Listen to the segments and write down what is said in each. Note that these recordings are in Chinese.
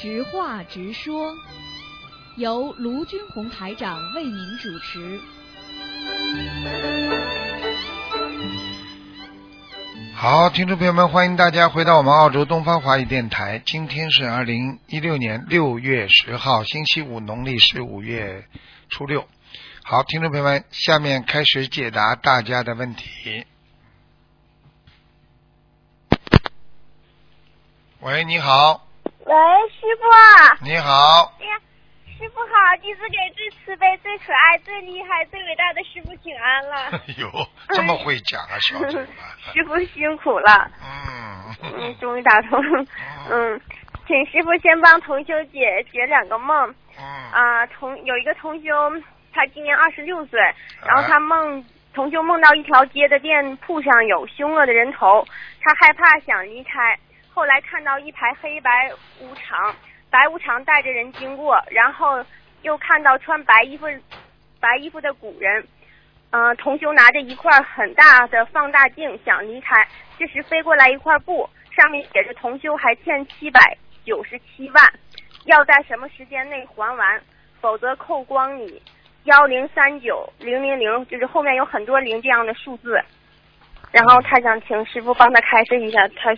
直话直说，由卢军红台长为您主持。好，听众朋友们，欢迎大家回到我们澳洲东方华语电台。今天是二零一六年六月十号，星期五，农历是五月初六。好，听众朋友们，下面开始解答大家的问题。喂，你好，喂，师傅。你好，哎呀，师傅好，弟子给最慈悲、最可爱、最厉害、最伟大的师傅请安了。哎呦，这么会讲啊，小嘴巴。师傅辛苦了，嗯，嗯，终于打通。嗯，请师傅先帮同修解解两个梦。嗯啊，同有一个同修，他今年二十六岁，然后他梦同修梦到一条街的店铺上有凶恶的人头，他害怕想离开，后来看到一排黑白无常，白无常带着人经过，然后又看到穿白衣服白衣服的古人，嗯、同修拿着一块很大的放大镜想离开，这时飞过来一块布，上面写着同修还欠七百九十七万，要在什么时间内还完，否则扣光你。幺零三九零零零，就是后面有很多零这样的数字，然后他想请师傅帮他开示一下，他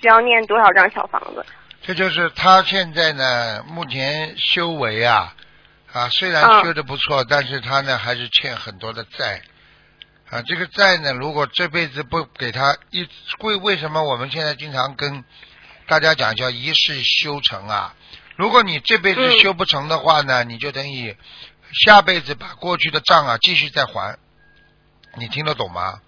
需要念多少张小房子？这就是他现在呢，目前修为啊，啊，虽然嗯修的不错，但是他呢还是欠很多的债，啊，这个债呢，如果这辈子不给他一为为什么我们现在经常跟大家讲叫一世修成啊？如果你这辈子嗯修不成的话呢，你就等于下辈子把过去的账啊继续再还，你听得懂吗？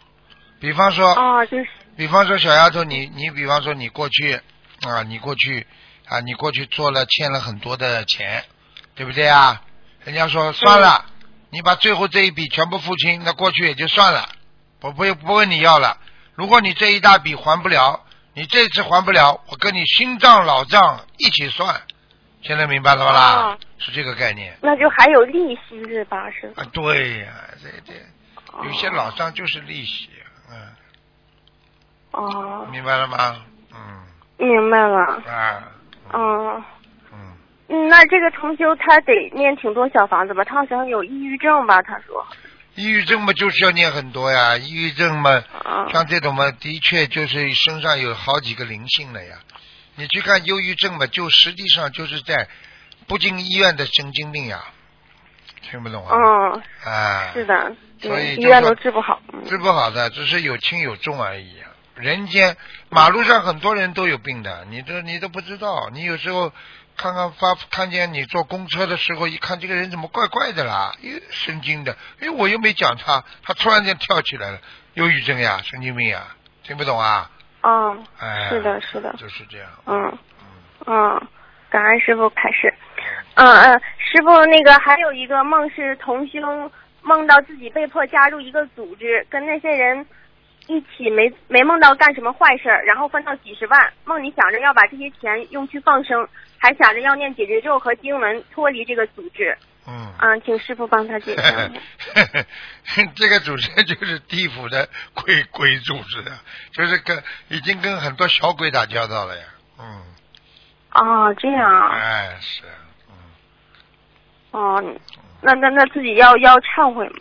比方说，哦，就是比方说小丫头，你你比方说你过去啊，你过去啊，你过去做了欠了很多的钱，对不对啊？人家说算了，你把最后这一笔全部付清，那过去也就算了，我不不问你要了。如果你这一大笔还不了，你这次还不了，我跟你新账老账一起算。现在明白了吧啦？哦是这个概念那就还有利息是吧，师傅？啊？对呀、这这哦有些老账就是利息，嗯，哦，明白了吗？嗯明白了。啊，嗯，嗯。嗯那这个同修他得念挺多小房子吧？他好像有抑郁症吧？他说。抑郁症嘛，就是要念很多呀。抑郁症嘛，啊。像这种嘛，的确就是身上有好几个灵性了呀。你去看忧郁症嘛，就实际上就是在不进医院的神经病呀，听不懂啊？嗯，啊，是的，所以嗯医院都治不好。嗯治不好的，只是有轻有重而已啊。人间马路上很多人都有病的，你都你都不知道。你有时候看看发看见你坐公车的时候，一看这个人怎么怪怪的啦，又，神经的，因为我又没讲他，他突然间跳起来了，忧郁症呀，神经病呀，听不懂啊？嗯，哎，是的，是的。就是这样。嗯嗯嗯，感恩师傅开始。嗯嗯，师傅，那个还有一个梦是同修梦到自己被迫加入一个组织，跟那些人一起没没梦到干什么坏事儿，然后分到几十万。梦里想着要把这些钱用去放生，还想着要念解结咒和经文脱离这个组织。嗯。嗯，请师傅帮他解决。这个组织就是地府的鬼鬼组织的，就是跟已经跟很多小鬼打交道了呀。嗯，哦，这样啊。哎，是，嗯，哦，那那那自己要要忏悔吗？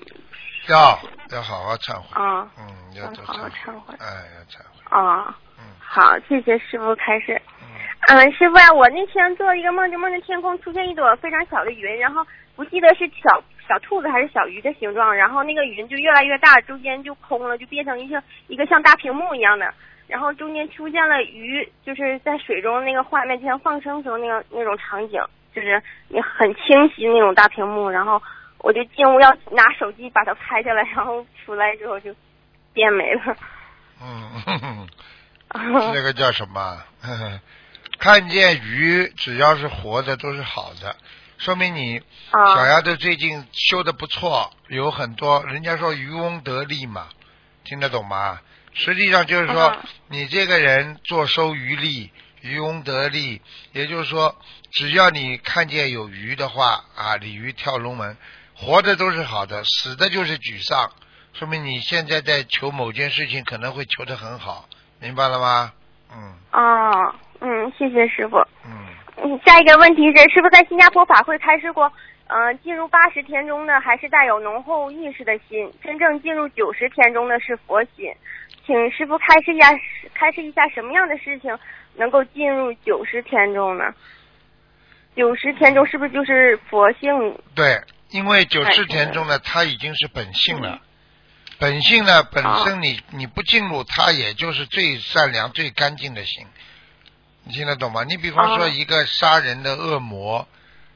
要要好好忏悔。啊嗯，要多好好忏忏悔哎，要忏悔。啊，嗯好，谢谢师傅开始。嗯嗯，师傅啊，我那天做了一个梦，就梦见天空出现一朵非常小的云，然后不记得是小小兔子还是小鱼的形状，然后那个云就越来越大，中间就空了，就变成一个一个像大屏幕一样的，然后中间出现了鱼，就是在水中那个画面，就像放生时候那个那种场景，就是你很清晰那种大屏幕，然后我就进屋要拿手机把它拍下来，然后出来之后就变没了。嗯哼哼，这个叫什么？看见鱼，只要是活的都是好的，说明你啊小丫头最近修的不错，有很多人家说渔翁得利嘛，听得懂吗？实际上就是说啊你这个人坐收渔利，渔翁得利，也就是说，只要你看见有鱼的话啊，鲤鱼跳龙门，活的都是好的，死的就是沮丧，说明你现在在求某件事情可能会求得很好，明白了吗？嗯哦，嗯，谢谢师傅。嗯嗯，下一个问题是，师傅在新加坡法会开示过，呃，进入八十天中呢还是带有浓厚意识的心，真正进入九十天中的是佛心。请师傅开示一下，开示一下什么样的事情能够进入九十天中呢？九十天中是不是就是佛性？对，因为九十天中呢，它已经是本性了。本性呢，本身你你不进入，它也就是最善良、最干净的心。你听得懂吗？你比方说一个杀人的恶魔，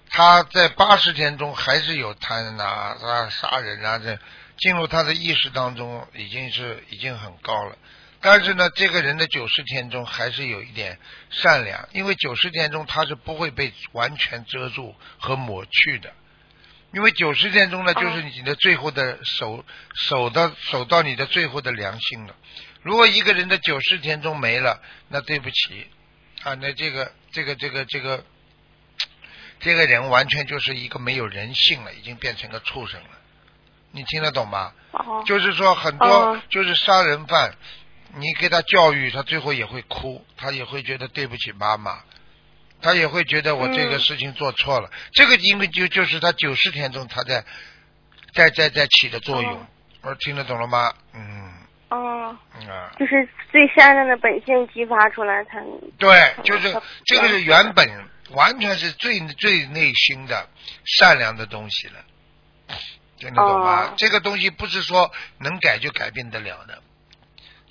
他在八十天中还是有贪啊、啊杀人啊，这进入他的意识当中已经是已经很高了。但是呢，这个人的九十天中还是有一点善良，因为九十天中他是不会被完全遮住和抹去的。因为九十天中呢，就是你的最后的守守到守到你的最后的良心了。如果一个人的九十天中没了，那对不起。啊，那这个这个这个这个，这个人完全就是一个没有人性了，已经变成个畜生了。你听得懂吗？就是说很多就是杀人犯，你给他教育，他最后也会哭，他也会觉得对不起妈妈，他也会觉得我这个事情做错了。这个因为就就是他九十天中他在在在在起的作用，我说听得懂了吗？嗯。哦，啊，就是最善良的本性激发出来才。对，就是这个是原本完全是最最内心的善良的东西了，听得懂吗？这个东西不是说能改就改变得了的。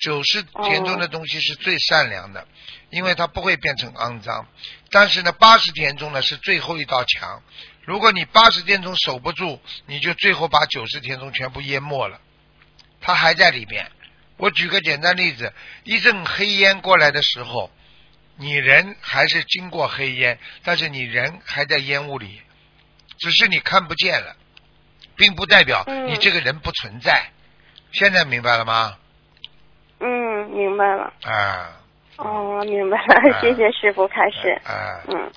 九十天中的东西是最善良的，因为它不会变成肮脏。但是呢，八十天中呢是最后一道墙，如果你八十天中守不住，你就最后把九十天中全部淹没了，它还在里边。我举个简单例子，一阵黑烟过来的时候，你人还是经过黑烟，但是你人还在烟雾里，只是你看不见了，并不代表你这个人不存在。现在明白了吗？嗯，明白了。啊。哦，明白了，谢谢师傅开始。啊。嗯。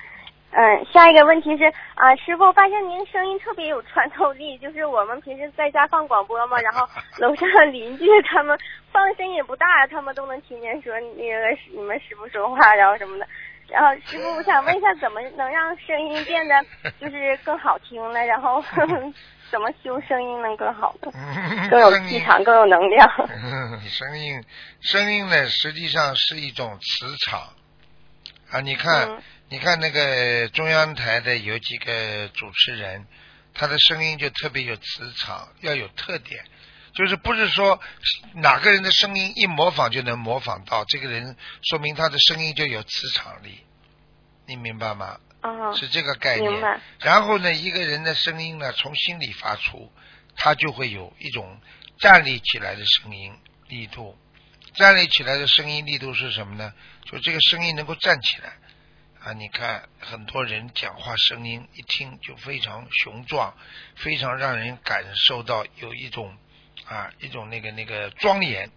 嗯，下一个问题是啊，师傅发现您声音特别有穿透力，就是我们平时在家放广播嘛，然后楼上的邻居他们放声音也不大，他们都能听见说那个你们师傅说话，然后什么的。然后师傅，我想问一下，怎么能让声音变得就是更好听呢？然后怎么修声音能更好的，更有气场，更有能量？声音，声音呢，实际上是一种磁场啊，你看。你看那个中央台的有几个主持人，他的声音就特别有磁场，要有特点，就是不是说哪个人的声音一模仿就能模仿到这个人，说明他的声音就有磁场力，你明白吗？啊，是这个概念。然后呢，一个人的声音呢，从心里发出，他就会有一种站立起来的声音力度。站立起来的声音力度是什么呢？就这个声音能够站起来。啊，你看很多人讲话声音一听就非常雄壮，非常让人感受到有一种啊一种那个那个庄严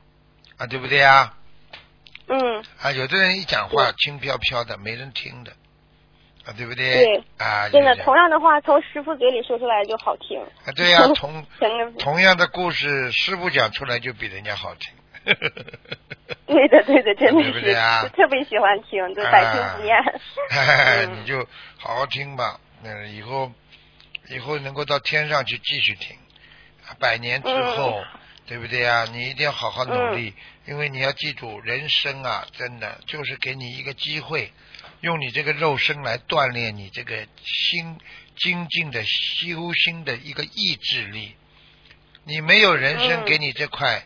啊，对不对啊？嗯。啊，有的人一讲话轻飘飘的，没人听的啊，对不对？对。啊，真的，同样的话从师傅嘴里说出来就好听。啊，对呀，同同样的故事，师傅讲出来就比人家好听。对的，对的，真的是，特别喜欢听，就百听不厌。你就好好听吧，嗯，以后以后能够到天上去继续听，百年之后，对不对啊？你一定要好好努力，因为你要记住，人生啊，真的就是给你一个机会，用你这个肉身来锻炼你这个心精进的修心的一个意志力。你没有人生给你这块。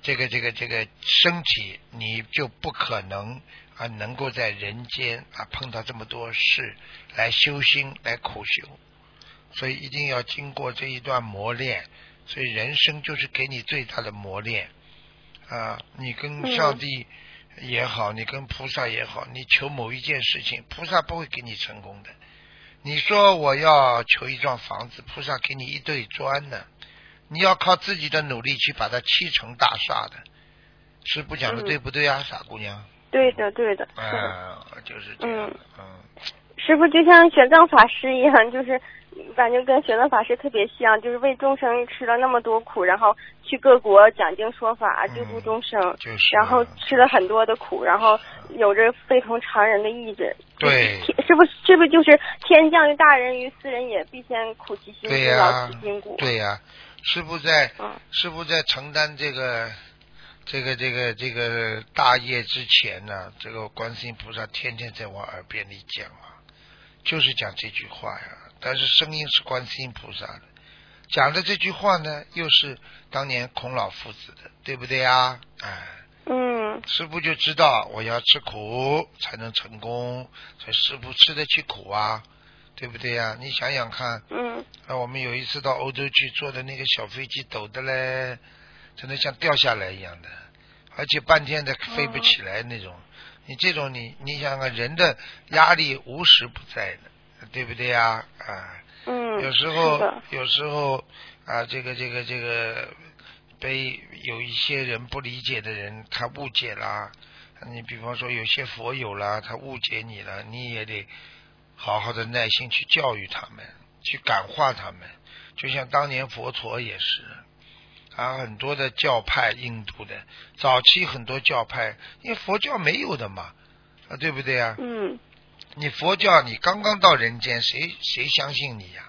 这个这个这个身体，你就不可能啊，能够在人间啊碰到这么多事来修心来苦修，所以一定要经过这一段磨练。所以人生就是给你最大的磨练啊！你跟上帝也好，你跟菩萨也好，你求某一件事情，菩萨不会给你成功的。你说我要求一幢房子，菩萨给你一堆砖呢。你要靠自己的努力去把它砌成大厦的，师傅讲的对不对啊，傻姑娘？对的，对的。啊，就是这样。嗯。师傅就像玄奘法师一样，就是感觉跟玄奘法师特别像，就是为众生吃了那么多苦，然后去各国讲经说法，救度众生，就是然后吃了很多的苦，然后有着非同常人的意志。对天是不是是不是就是天降于大人，于斯人也，必先苦其心志，对呀劳其筋骨。对呀、师傅在嗯师傅在承担这个这个这个这个大业之前呢，这个观世音菩萨天天在我耳边里讲啊，就是讲这句话呀。但是声音是观世音菩萨的，讲的这句话呢，又是当年孔老夫子的，对不对呀？哎，嗯师傅就知道我要吃苦才能成功，所以师傅吃得起苦啊，对不对呀？你想想看，嗯啊，我们有一次到欧洲去，坐的那个小飞机抖的嘞，真的像掉下来一样的，而且半天的飞不起来那种。你这种你你想想看，人的压力无时不在的，对不对呀？啊，嗯，有时候有时候啊，这个这个这个被有一些人不理解的人，他误解啦。你比方说有些佛友啦，他误解你了，你也得好好的耐心去教育他们，去感化他们。就像当年佛陀也是，啊，很多的教派，印度的早期很多教派，因为佛教没有的嘛，啊，对不对啊？嗯你佛教你刚刚到人间，谁谁相信你呀、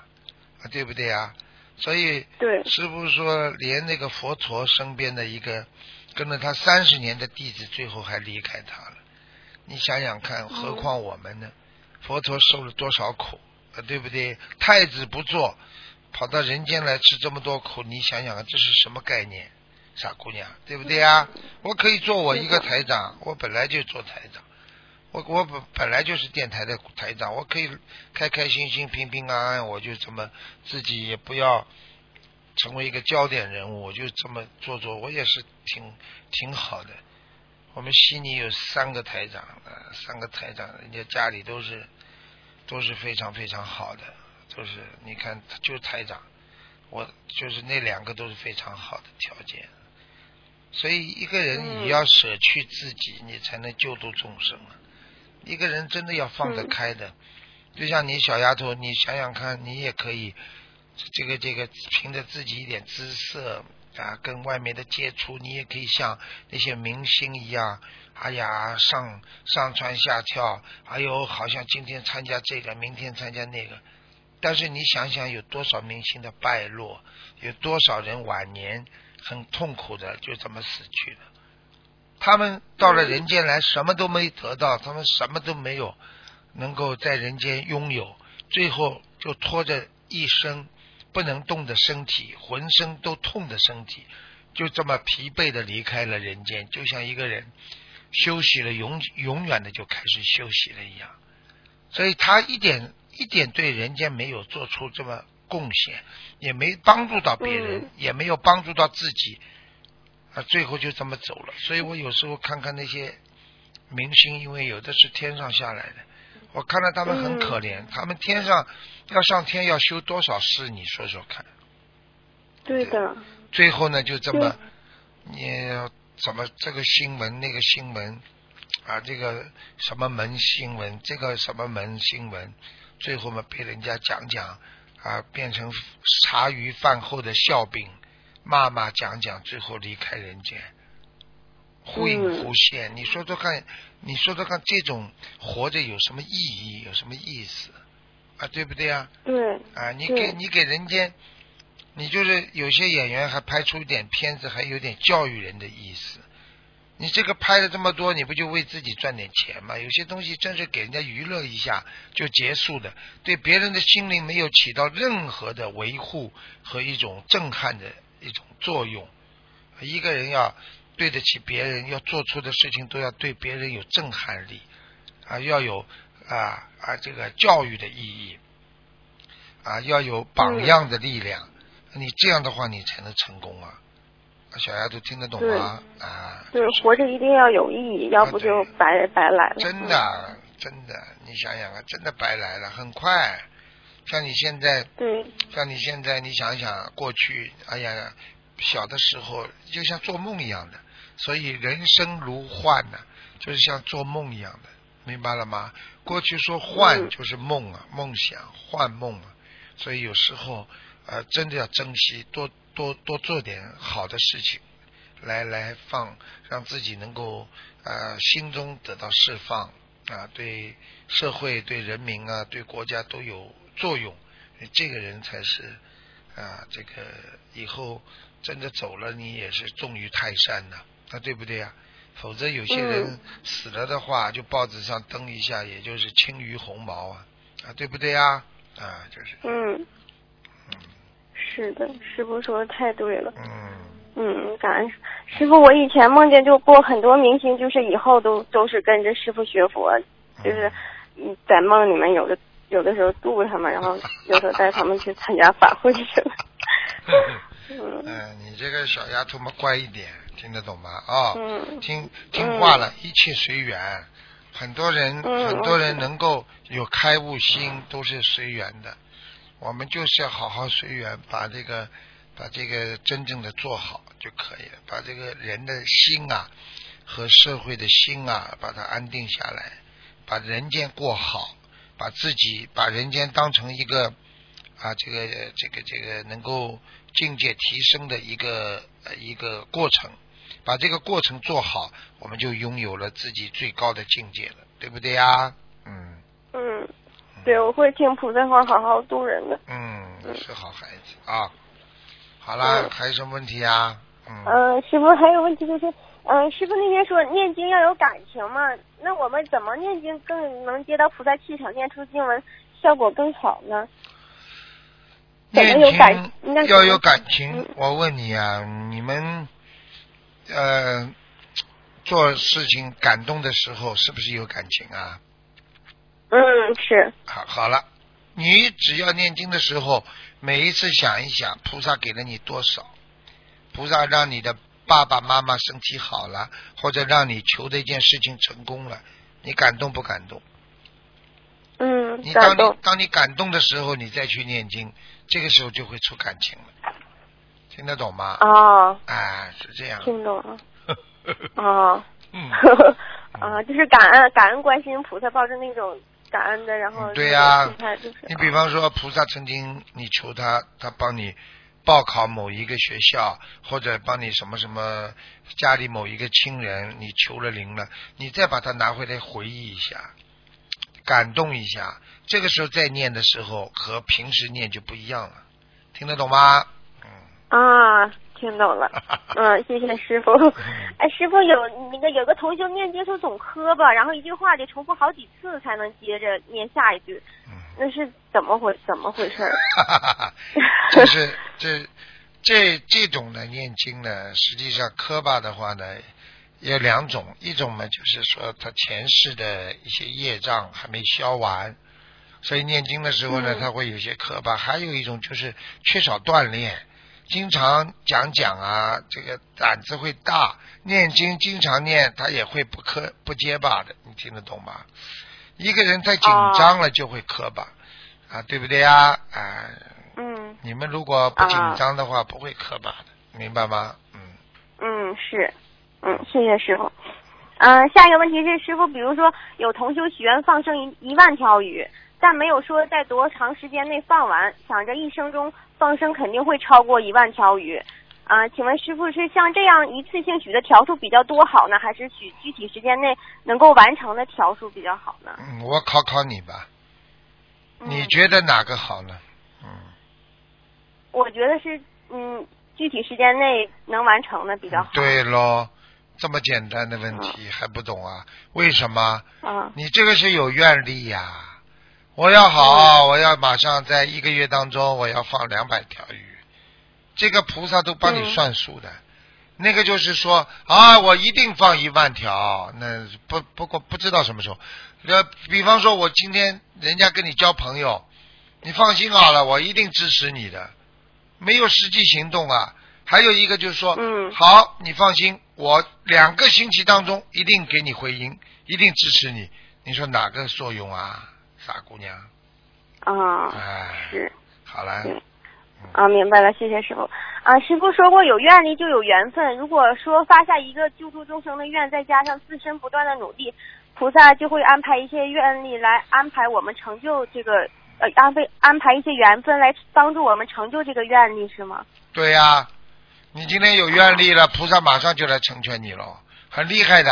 啊？对不对呀？所以对，师傅说，连那个佛陀身边的一个跟了他三十年的弟子，最后还离开他了。你想想看，何况我们呢？佛陀受了多少苦，啊，对不对？太子不做，跑到人间来吃这么多苦，你想想看，这是什么概念？傻姑娘，对不对呀？我可以做我一个台长，我本来就做台长。我我本本来就是电台的台长，我可以开开心心、平平安安，我就这么自己也不要成为一个焦点人物，我就这么做做，我也是挺挺好的。我们悉尼有三个台长，呃，三个台长，人家家里都是都是非常非常好的，都是你看，就是台长，我就是那两个都是非常好的条件。所以一个人嗯你要舍去自己，你才能救度众生啊。一个人真的要放得开的，就像你小丫头，你想想看，你也可以这个这个凭着自己一点姿色啊，跟外面的接触，你也可以像那些明星一样，哎呀，上上蹿下跳，还有好像今天参加这个，明天参加那个。但是你想想，有多少明星的败落，有多少人晚年很痛苦的就这么死去了。他们到了人间来，什么都没得到，他们什么都没有能够在人间拥有，最后就拖着一身不能动的身体，浑身都痛的身体，就这么疲惫的离开了人间，就像一个人休息了永永远的就开始休息了一样。所以他一点一点对人间没有做出这么贡献，也没帮助到别人，嗯也没有帮助到自己，啊，最后就这么走了。所以我有时候看看那些明星，因为有的是天上下来的，我看到他们很可怜，他们天上要上天要修多少事，你说说看。对的，最后呢，就这么，你怎么这个新闻那个新闻啊，这个什么门新闻，这个什么门新闻，最后嘛被人家讲讲啊，变成茶余饭后的笑柄，骂骂讲讲，最后离开人间，忽隐忽现。你说说看，你说说看，这种活着有什么意义，有什么意思啊？对不对啊？对，啊，你给你给人间，你就是有些演员还拍出一点片子，还有点教育人的意思。你这个拍了这么多，你不就为自己赚点钱吗？有些东西真是给人家娱乐一下就结束的，对别人的心灵没有起到任何的维护和一种震撼的作用。一个人要对得起别人，要做出的事情都要对别人有震撼力啊，要有啊啊这个教育的意义。啊，要有榜样的力量，你这样的话你才能成功啊！小丫头听得懂吗？啊，对，活着一定要有意义，要不就白白来了。真的，真的，你想想啊，真的白来了，很快。像你现在，对，像你现在，你想想过去，哎呀，小的时候就像做梦一样的，所以人生如幻呐、就是像做梦一样的，明白了吗？过去说幻嗯就是梦啊，梦想，幻梦啊。所以有时候呃，真的要珍惜，多多多做点好的事情，来来放，让自己能够呃心中得到释放啊，对社会、对人民啊、对国家都有作用。这个人才是啊，这个以后真的走了，你也是重于泰山呐，啊，对不对呀？否则有些人死了的话，就报纸上登一下，也就是轻于鸿毛啊，啊，对不对呀？啊，就是。嗯。是的，师傅说的太对了。嗯。嗯，感恩师傅。我以前梦见就过很多明星，就是以后都都是跟着师傅学佛，就是嗯，在梦里面有的有的时候度他们，然后有时候带他们去参加法会什么。嗯，你这个小丫头嘛，乖一点。听得懂吗？啊，听听话了，一切随缘。很多人，很多人能够有开悟心，都是随缘的。我们就是要好好随缘，把这个，把这个真正的做好就可以了。把这个人的心啊，和社会的心啊，把它安定下来，把人间过好，把自己把人间当成一个啊，这个这个这个能够境界提升的一个一个过程。把这个过程做好，我们就拥有了自己最高的境界了，对不对呀？嗯。嗯，对，我会听菩萨话，好好度人的。嗯，是好孩子啊。好了，还有什么问题啊？嗯。嗯，师傅还有问题就是，嗯，师傅那天说念经要有感情嘛，那我们怎么念经更能接到菩萨气场，念出经文效果更好呢？念经要有感情，我问你啊，你们。呃，做事情感动的时候，是不是有感情啊？嗯，是。好，好了，你只要念经的时候，每一次想一想，菩萨给了你多少？菩萨让你的爸爸妈妈身体好了，或者让你求的一件事情成功了，你感动不感动？嗯，你当你当你感动的时候，你再去念经，这个时候就会出感情了。听得懂吗？啊，哎，是这样。听懂了。啊 啊，就是感恩感恩观世音菩萨，抱着那种感恩的，然后对呀，你比方说菩萨曾经你求他，他帮你报考某一个学校，或者帮你什么什么家里某一个亲人，你求了灵了，你再把它拿回来回忆一下，感动一下，这个时候再念的时候和平时念就不一样了，听得懂吗？啊，听懂了，嗯，谢谢师傅。哎，师傅有那个有个同学念经时候总磕巴，然后一句话得重复好几次才能接着念下一句，那是怎么回怎么回事？就是这这这种的念经呢，实际上磕巴的话呢有两种，一种呢就是说他前世的一些业障还没消完，所以念经的时候呢他会有些磕巴；还有一种就是缺少锻炼。经常讲讲啊，这个胆子会大，念经经常念，他也会不磕不结巴的，你听得懂吗？一个人太紧张了就会磕巴，啊，对不对呀？啊，嗯，你们如果不紧张的话，不会磕巴的，明白吗？嗯，嗯是，嗯，谢谢师傅。嗯，下一个问题是，师傅，比如说有同修许愿放生一一万条鱼。但没有说在多长时间内放完，想着一生中放生肯定会超过一万条鱼，啊，请问师傅是像这样一次性许的条数比较多好呢，还是许具体时间内能够完成的条数比较好呢？嗯，我考考你吧，你觉得哪个好呢？嗯，我觉得是嗯，具体时间内能完成的比较好。对喽，这么简单的问题还不懂啊？为什么？啊，你这个是有愿力呀。我要好，我要马上在一个月当中，我要放两百条鱼，这个菩萨都帮你算数的。那个就是说啊，我一定放一万条，那不不过不知道什么时候。呃，比方说，我今天人家跟你交朋友，你放心好了，我一定支持你的。没有实际行动啊，还有一个就是说，嗯，好，你放心，我两个星期当中一定给你回音，一定支持你。你说哪个作用啊？大姑娘，啊，哎，是，好了，啊，明白了，谢谢师傅。啊，师傅说过，有愿力就有缘分。如果说发下一个救助众生的愿，再加上自身不断的努力，菩萨就会安排一些愿力来安排我们成就这个呃安排安排一些缘分来帮助我们成就这个愿力是吗？对呀、你今天有愿力了，菩萨马上就来成全你了，很厉害的，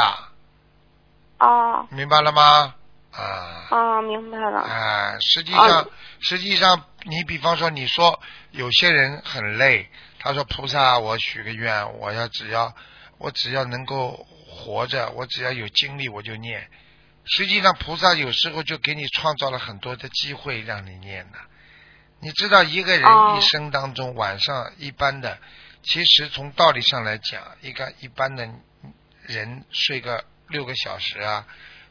哦明白了吗？啊。啊，明白了。啊，实际上，哦实际上，你比方说，你说有些人很累，他说菩萨，我许个愿，我要只要我只要能够活着，我只要有精力我就念。实际上，菩萨有时候就给你创造了很多的机会让你念的。你知道，一个人哦一生当中，晚上一般的，其实从道理上来讲，一个一般的人睡个六个小时啊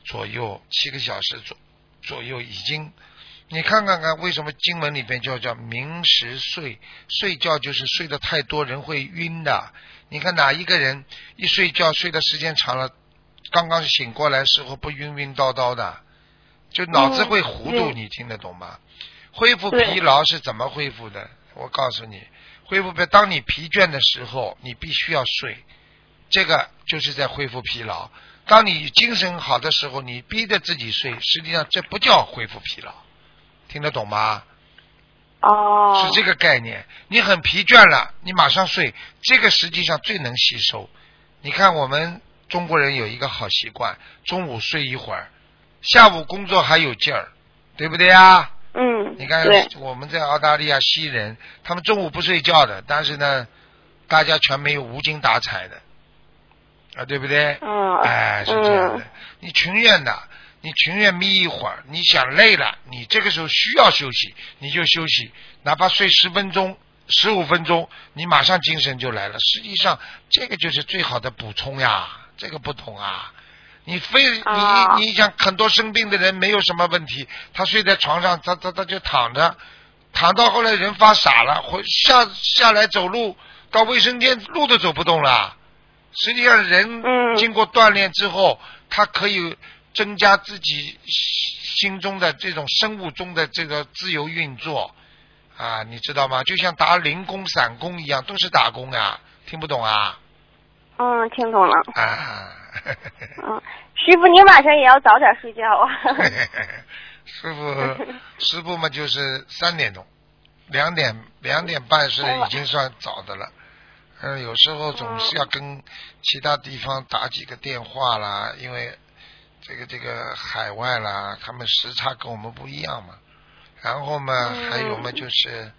左右，七个小时左左右，已经，你看看看，为什么经文里边叫叫明时睡？睡觉就是睡得太多，人会晕的。你看哪一个人一睡觉睡的时间长了，刚刚醒过来时候不晕晕叨叨的，就脑子会糊涂，你听得懂吗？恢复疲劳是怎么恢复的？我告诉你，恢复疲，当你疲倦的时候，你必须要睡，这个就是在恢复疲劳。当你精神好的时候，你逼着自己睡，实际上这不叫恢复疲劳，听得懂吗？哦。是这个概念。你很疲倦了，你马上睡，这个实际上最能吸收。你看我们中国人有一个好习惯，中午睡一会儿，下午工作还有劲儿，对不对呀？嗯。你看。我们在澳大利亚西人，他们中午不睡觉的，但是呢，大家全没有无精打采的，啊，对不对？嗯。哎，是这样的。嗯你情愿的，你情愿眯一会儿，你想累了，你这个时候需要休息，你就休息，哪怕睡十分钟、十五分钟，你马上精神就来了。实际上，这个就是最好的补充呀，这个不同啊。你非啊你你想很多生病的人没有什么问题，他睡在床上，他他他就躺着，躺到后来人发傻了，回下下来走路到卫生间路都走不动了。实际上，人嗯经过锻炼之后，他可以增加自己心中的这种生物钟的这个自由运作啊，你知道吗？就像打零工、散工一样，都是打工啊，听不懂啊？嗯，听懂了。啊，嗯，师傅，你晚上也要早点睡觉啊。师傅，师傅嘛就是三点钟，两点两点半是已经算早的了。嗯，有时候总是要跟其他地方打几个电话啦，因为这个这个海外啦，他们时差跟我们不一样嘛。然后嘛，嗯还有嘛，就是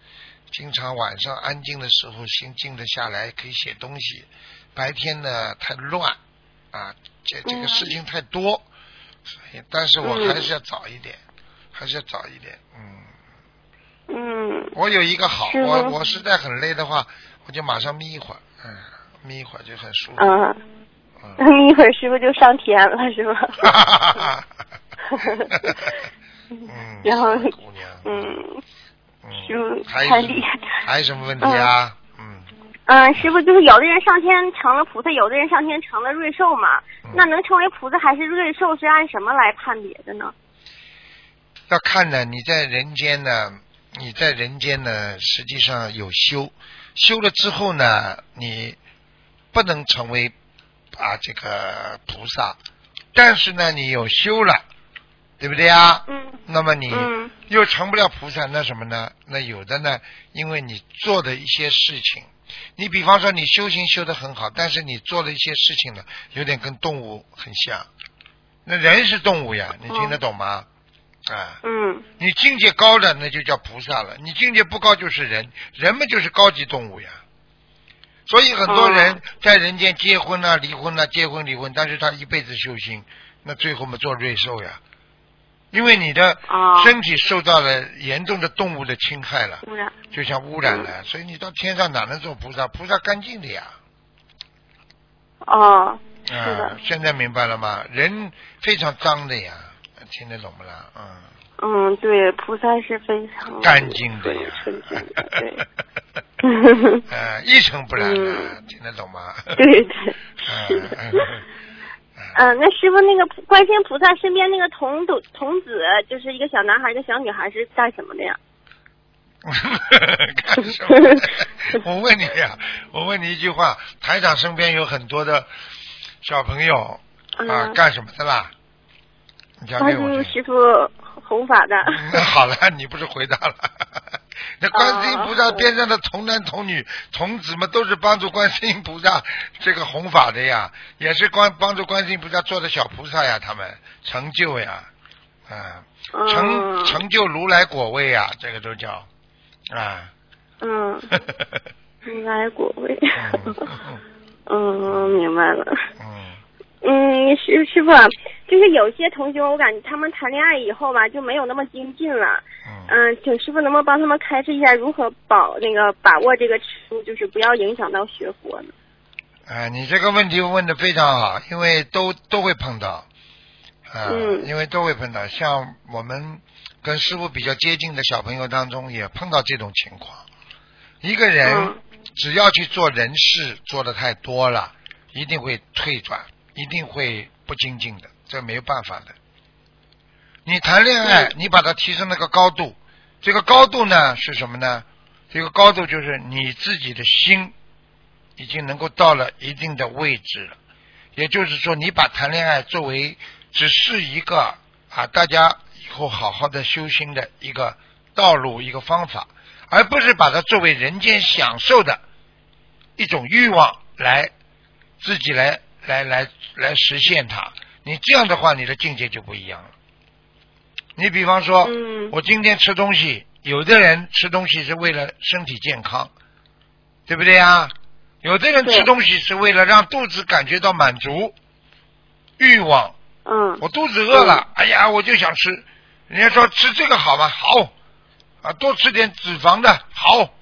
经常晚上安静的时候，心静得下来，可以写东西。白天呢太乱啊，这这个嗯事情太多，所以但是我嗯还是要早一点，还是要早一点。嗯，嗯。我有一个好，我我实在很累的话，我就马上眯一会儿，嗯，眯一会儿就很舒服。嗯。嗯眯一会儿师傅就上天了，是吗？哈哈哈哈哈嗯，然后姑娘，嗯嗯，师傅太厉害还有什么问题啊？嗯，嗯，师傅就是有的人上天成了菩萨，有的人上天成了瑞兽嘛。嗯那能成为菩萨还是瑞兽，是按什么来判别的呢？要看呢，你在人间呢，你在人间呢，实际上有修，修了之后呢，你不能成为啊这个菩萨，但是呢，你有修了，对不对啊？嗯那么你嗯又成不了菩萨，那什么呢？那有的呢，因为你做的一些事情，你比方说你修行修得很好，但是你做的一些事情呢，有点跟动物很像。那人是动物呀，你听得懂吗？啊，嗯你境界高的那就叫菩萨了，你境界不高就是人，人们就是高级动物呀。所以很多人哦在人间结婚啊、离婚啊、结婚离婚，但是他一辈子修行，那最后嘛做瑞兽呀，因为你的哦身体受到了严重的动物的侵害了，污染。就像污染嗯了，所以你到天上哪能做菩萨？菩萨干净的呀。啊的，，现在明白了吗？人非常脏的呀，听得懂不啦？嗯。嗯，对，菩萨是非常干净的呀，纯净的，对。呃，一尘不染的，嗯听得懂吗？对对。嗯嗯，那师傅，那个观世音菩萨身边那个童子童子，就是一个小男孩，一个小女孩，是干什么的呀？干什么？我问你呀、我问你一句话，台长身边有很多的小朋友啊，嗯干什么的啦？你讲啊，给我听。就是师傅，弘法的。那好了，你不是回答了？那观世音菩萨边上的童男童女童子们都是帮助观世音菩萨这个弘法的呀，也是观帮助观世音菩萨做的小菩萨呀，他们成就呀，啊，成成就如来果位呀，这个都叫啊。嗯。如来果位。嗯，明白了。嗯。嗯，师师傅，就是有些同学，我感觉他们谈恋爱以后吧，就没有那么精进了。嗯，请师傅能不能帮他们开示一下，如何保那个把握这个尺度，就是不要影响到学佛呢？哎，你这个问题问的非常好，因为都都会碰到，啊，因为都会碰到，像我们跟师傅比较接近的小朋友当中，也碰到这种情况。一个人只要去做人事，做的太多了，一定会退转。一定会不精进的，这没有办法的。你谈恋爱，你把它提升那个高度，这个高度呢是什么呢？这个高度就是你自己的心已经能够到了一定的位置了。也就是说，你把谈恋爱作为只是一个啊，大家以后好好的修心的一个道路、一个方法，而不是把它作为人间享受的一种欲望来自己来。来来来实现它，你这样的话，你的境界就不一样了。你比方说，我今天吃东西，有的人吃东西是为了身体健康，对不对啊？有的人吃东西是为了让肚子感觉到满足，欲望。嗯。我肚子饿了，哎呀，我就想吃。人家说吃这个好吗？好啊，多吃点脂肪的好。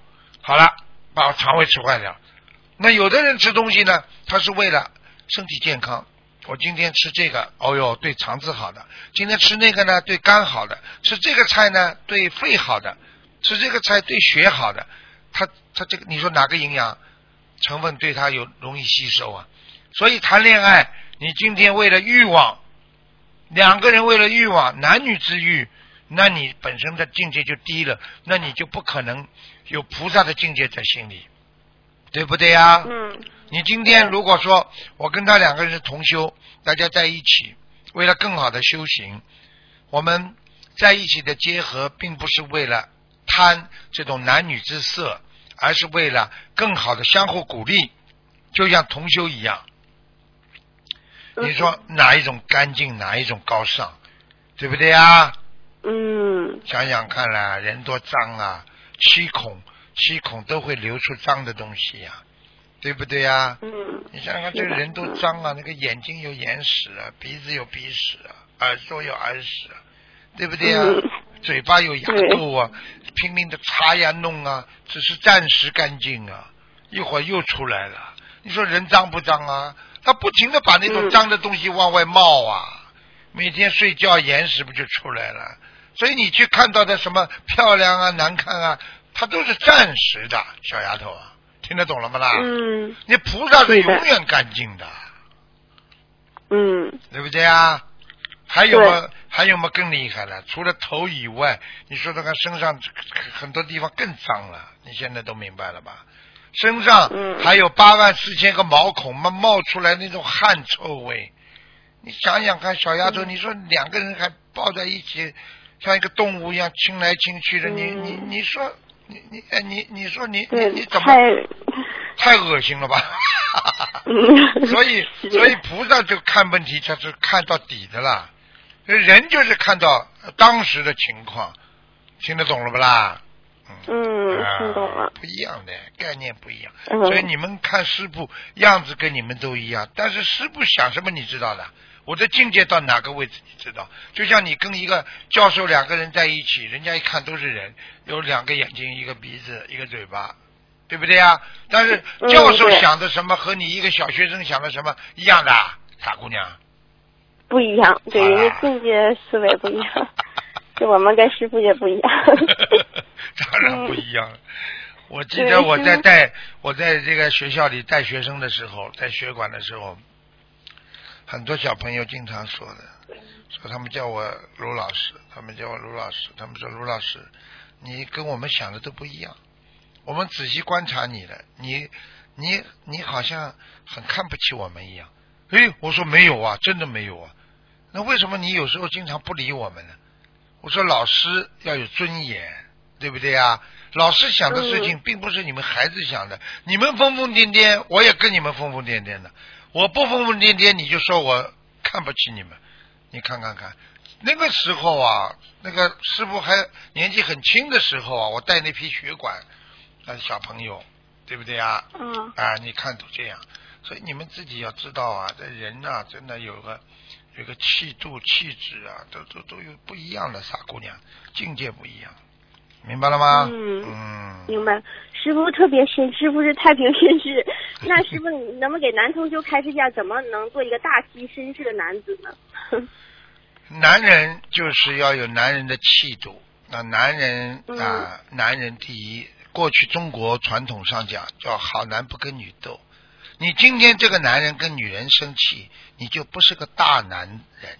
好了，把肠胃吃坏掉。那有的人吃东西呢，他是为了。身体健康，我今天吃这个，哦哟，对肠子好的；今天吃那个呢，对肝好的；吃这个菜呢，对肺好的；吃这个菜对血好的。他他这个，你说哪个营养？成分对他有容易吸收啊？所以谈恋爱，你今天为了欲望，两个人为了欲望，男女之欲，那你本身的境界就低了，那你就不可能有菩萨的境界在心里，对不对呀？嗯。你今天如果说我跟他两个人是同修，大家在一起，为了更好的修行，我们在一起的结合，并不是为了贪这种男女之色，而是为了更好的相互鼓励，就像同修一样。你说哪一种干净，哪一种高尚，对不对啊？嗯。想想看啦，人多脏啊，七孔七孔都会流出脏的东西呀。对不对呀？嗯。你想想看，这个人都脏啊，那个眼睛有眼屎啊，鼻子有鼻屎啊，耳朵有耳屎啊，对不对呀？嘴巴有牙垢啊，拼命的擦呀弄啊，只是暂时干净啊，一会儿又出来了。你说人脏不脏啊？他不停的把那种脏的东西往外冒啊，每天睡觉眼屎不就出来了？所以你去看到的什么漂亮啊、难看啊，它都是暂时的，小丫头啊。听得懂了吗啦？嗯。你菩萨是永远干净的。嗯。对不对啊？还有吗？还有吗？更厉害了，除了头以外，你说这个身上很多地方更脏了。你现在都明白了吧？身上还有八万四千个毛孔，冒冒出来那种汗臭味。你想想看，小丫头，你说两个人还抱在一起，像一个动物一样亲来亲去的，你你你说。你你哎你你说你你你怎么太恶心了吧？所以 所以菩萨就看问题，他是看到底的啦。人就是看到当时的情况，听得懂了不啦？嗯，听懂了。不一样的概念不一样，所以你们看师傅样子跟你们都一样，但是师傅想什么你知道的。我的境界到哪个位置，你知道？就像你跟一个教授两个人在一起，人家一看都是人，有两个眼睛，一个鼻子，一个嘴巴，对不对啊？但是教授想的什么和你一个小学生想的什么一样的，傻姑娘？不一样，对，人家境界思维不一样，就我们跟师傅也不一样。当然不一样。我记得我在带我在这个学校里带学生的时候，在学馆的时候。很多小朋友经常说的，说他们叫我卢老师，他们叫我卢老师，他们说卢老师，你跟我们想的都不一样。我们仔细观察你了，你你你好像很看不起我们一样。哎，我说没有啊，真的没有啊。那为什么你有时候经常不理我们呢？我说老师要有尊严，对不对啊？老师想的事情并不是你们孩子想的，你们疯疯癫癫，我也跟你们疯疯癫癫的。我不疯疯癫癫，你就说我看不起你们。你看看看，那个时候啊，那个师傅还年纪很轻的时候啊，我带那批血管，那小朋友，对不对啊？嗯。啊，你看都这样，所以你们自己要知道啊，这人呐，真的有个有个气度、气质啊，都都都有不一样的傻姑娘，境界不一样，明白了吗？嗯嗯。明白。师傅特别深，师傅是太平绅士。那师傅，你能不能给男同学开示一下，怎么能做一个大气绅士的男子呢？男人就是要有男人的气度，那男人啊，男人第一。过去中国传统上讲叫好男不跟女斗，你今天这个男人跟女人生气，你就不是个大男人，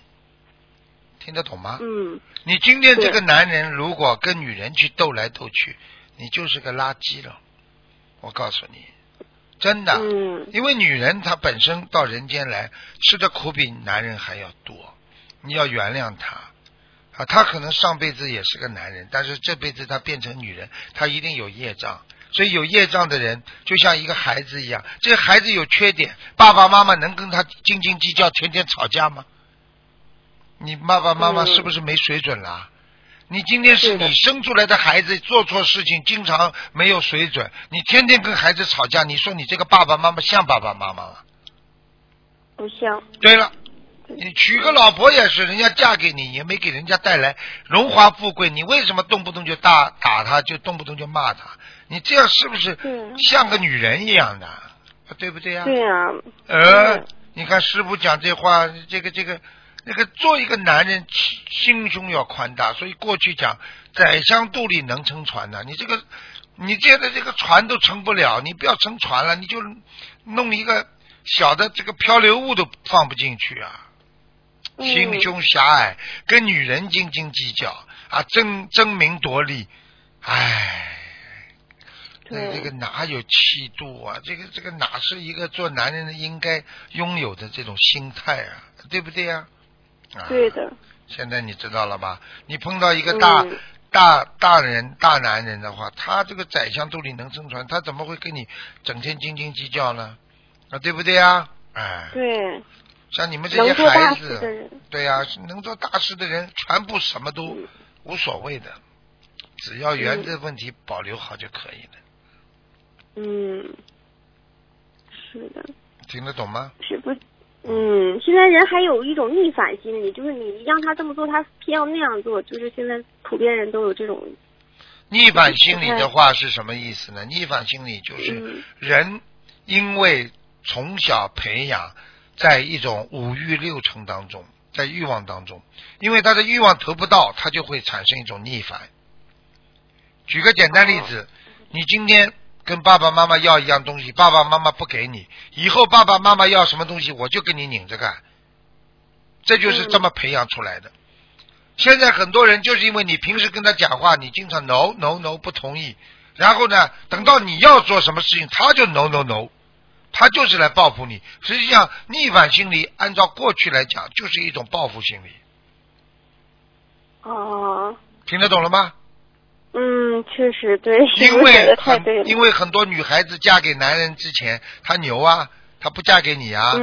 听得懂吗？嗯。你今天这个男人如果跟女人去斗来斗去，你就是个垃圾了。我告诉你，真的，嗯。因为女人她本身到人间来吃的苦比男人还要多，你要原谅她。啊，他可能上辈子也是个男人，但是这辈子他变成女人，他一定有业障。所以有业障的人，就像一个孩子一样，这个孩子有缺点，爸爸妈妈能跟他斤斤计较，天天吵架吗？你爸爸妈妈是不是没水准啦？你今天是你生出来的孩子做错事情，经常没有水准，你天天跟孩子吵架，你说你这个爸爸妈妈像爸爸妈妈吗？不像。对了。你娶个老婆也是，人家嫁给你也没给人家带来荣华富贵，你为什么动不动就打打他，就动不动就骂他？你这样是不是像个女人一样的？对不对呀？对呀。呃，你看师傅讲这话，这个这个那个，做一个男人心胸要宽大，所以过去讲宰相肚里能撑船的，你这个你现在这个船都撑不了，你不要撑船了，你就弄一个小的这个漂流物都放不进去啊。心胸狭隘，跟女人斤斤计较啊，争争名夺利，唉，这这个哪有气度啊？这个这个哪是一个做男人的应该拥有的这种心态啊？对不对呀？啊，对的。现在你知道了吧？你碰到一个大大大人大男人的话，他这个宰相肚里能撑船，他怎么会跟你整天斤斤计较呢？啊，对不对呀？哎。对。像你们这些孩子，对呀，能做大事的人，全部什么都无所谓的，只要原则问题保留好就可以了。嗯，是的。听得懂吗？是不？嗯，现在人还有一种逆反心理，就是你让他这么做，他偏要那样做，就是现在普遍人都有这种。逆反心理的话是什么意思呢？逆反心理就是人因为从小培养。在一种五欲六尘当中，在欲望当中，因为他的欲望得不到，他就会产生一种逆反。举个简单例子，你今天跟爸爸妈妈要一样东西，爸爸妈妈不给你，以后爸爸妈妈要什么东西，我就跟你拧着干，这就是这么培养出来的。现在很多人就是因为你平时跟他讲话，你经常 no no no 不同意，然后呢，等到你要做什么事情，他就 no no no。他就是来报复你。实际上，逆反心理按照过去来讲，就是一种报复心理。哦。听得懂了吗？嗯，确实对。因为很因为很多女孩子嫁给男人之前，她牛啊，她不嫁给你啊，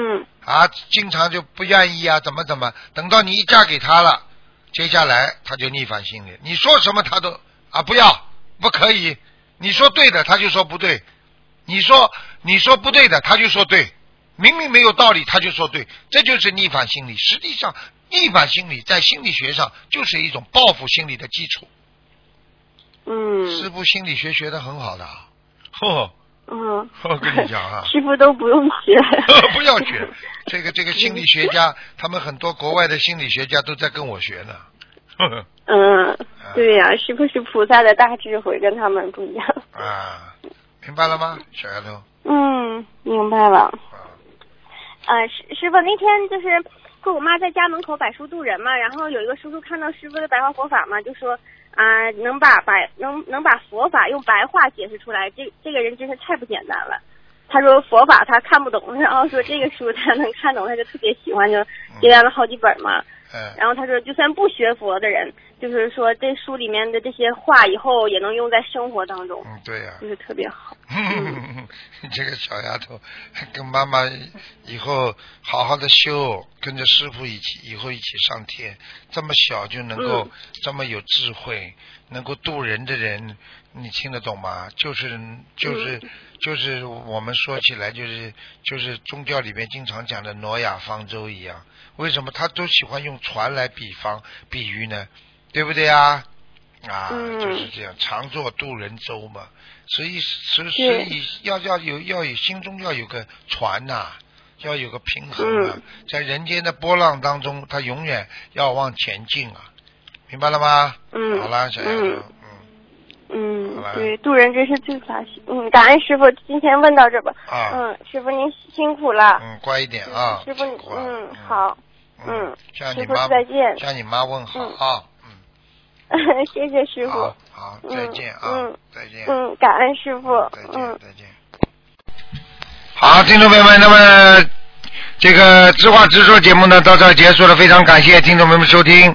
啊，经常就不愿意啊，怎么怎么，等到你一嫁给他了，接下来他就逆反心理。你说什么他都啊不要，不可以。你说对的，他就说不对。你说你说不对的，他就说对，明明没有道理，他就说对，这就是逆反心理。实际上，逆反心理在心理学上就是一种报复心理的基础。嗯。师傅心理学学的很好的，呵。嗯。我跟你讲啊。师傅都不用学。不要学，这个这个心理学家，他们很多国外的心理学家都在跟我学呢。嗯，对呀，师傅是菩萨的大智慧，跟他们不一样。啊。明白了吗，小丫头？嗯，明白了。啊，师师傅那天就是跟我妈在家门口摆书渡人嘛，然后有一个叔叔看到师傅的白话佛法嘛，就说啊，能把白能能把佛法用白话解释出来，这这个人真是太不简单了。他说佛法他看不懂，然后说这个书他能看懂，他就特别喜欢，就接待了好几本嘛。嗯然后他说，就算不学佛的人，就是说这书里面的这些话，以后也能用在生活当中，嗯，对呀、就是特别好。你 这个小丫头，跟妈妈以后好好的修，跟着师傅一起，以后一起上天。这么小就能够、嗯这么有智慧，能够渡人的人，你听得懂吗？就是就是、嗯就是我们说起来就是就是宗教里面经常讲的挪亚方舟一样。为什么他都喜欢用船来比方比喻呢？对不对啊？啊，嗯。就是这样，常做渡人舟嘛。所以，所以，所以要要有要有心中要有个船呐、要有个平衡啊，嗯。在人间的波浪当中，他永远要往前进啊，明白了吗？嗯。好啦，小丫头，嗯。嗯对，渡人真是最法喜。嗯，感恩师傅，今天问到这吧。啊，嗯，师傅您辛苦了。嗯，乖一点啊，师傅，乖嗯，，好，嗯。向你妈再见。向你妈问好嗯。啊，嗯，谢谢师傅好。好，再见啊嗯，再见，嗯，感恩师傅再。见嗯，再见。好，听众朋友们，那么这个知话直说节目呢到这儿结束了，非常感谢听众朋友们收听。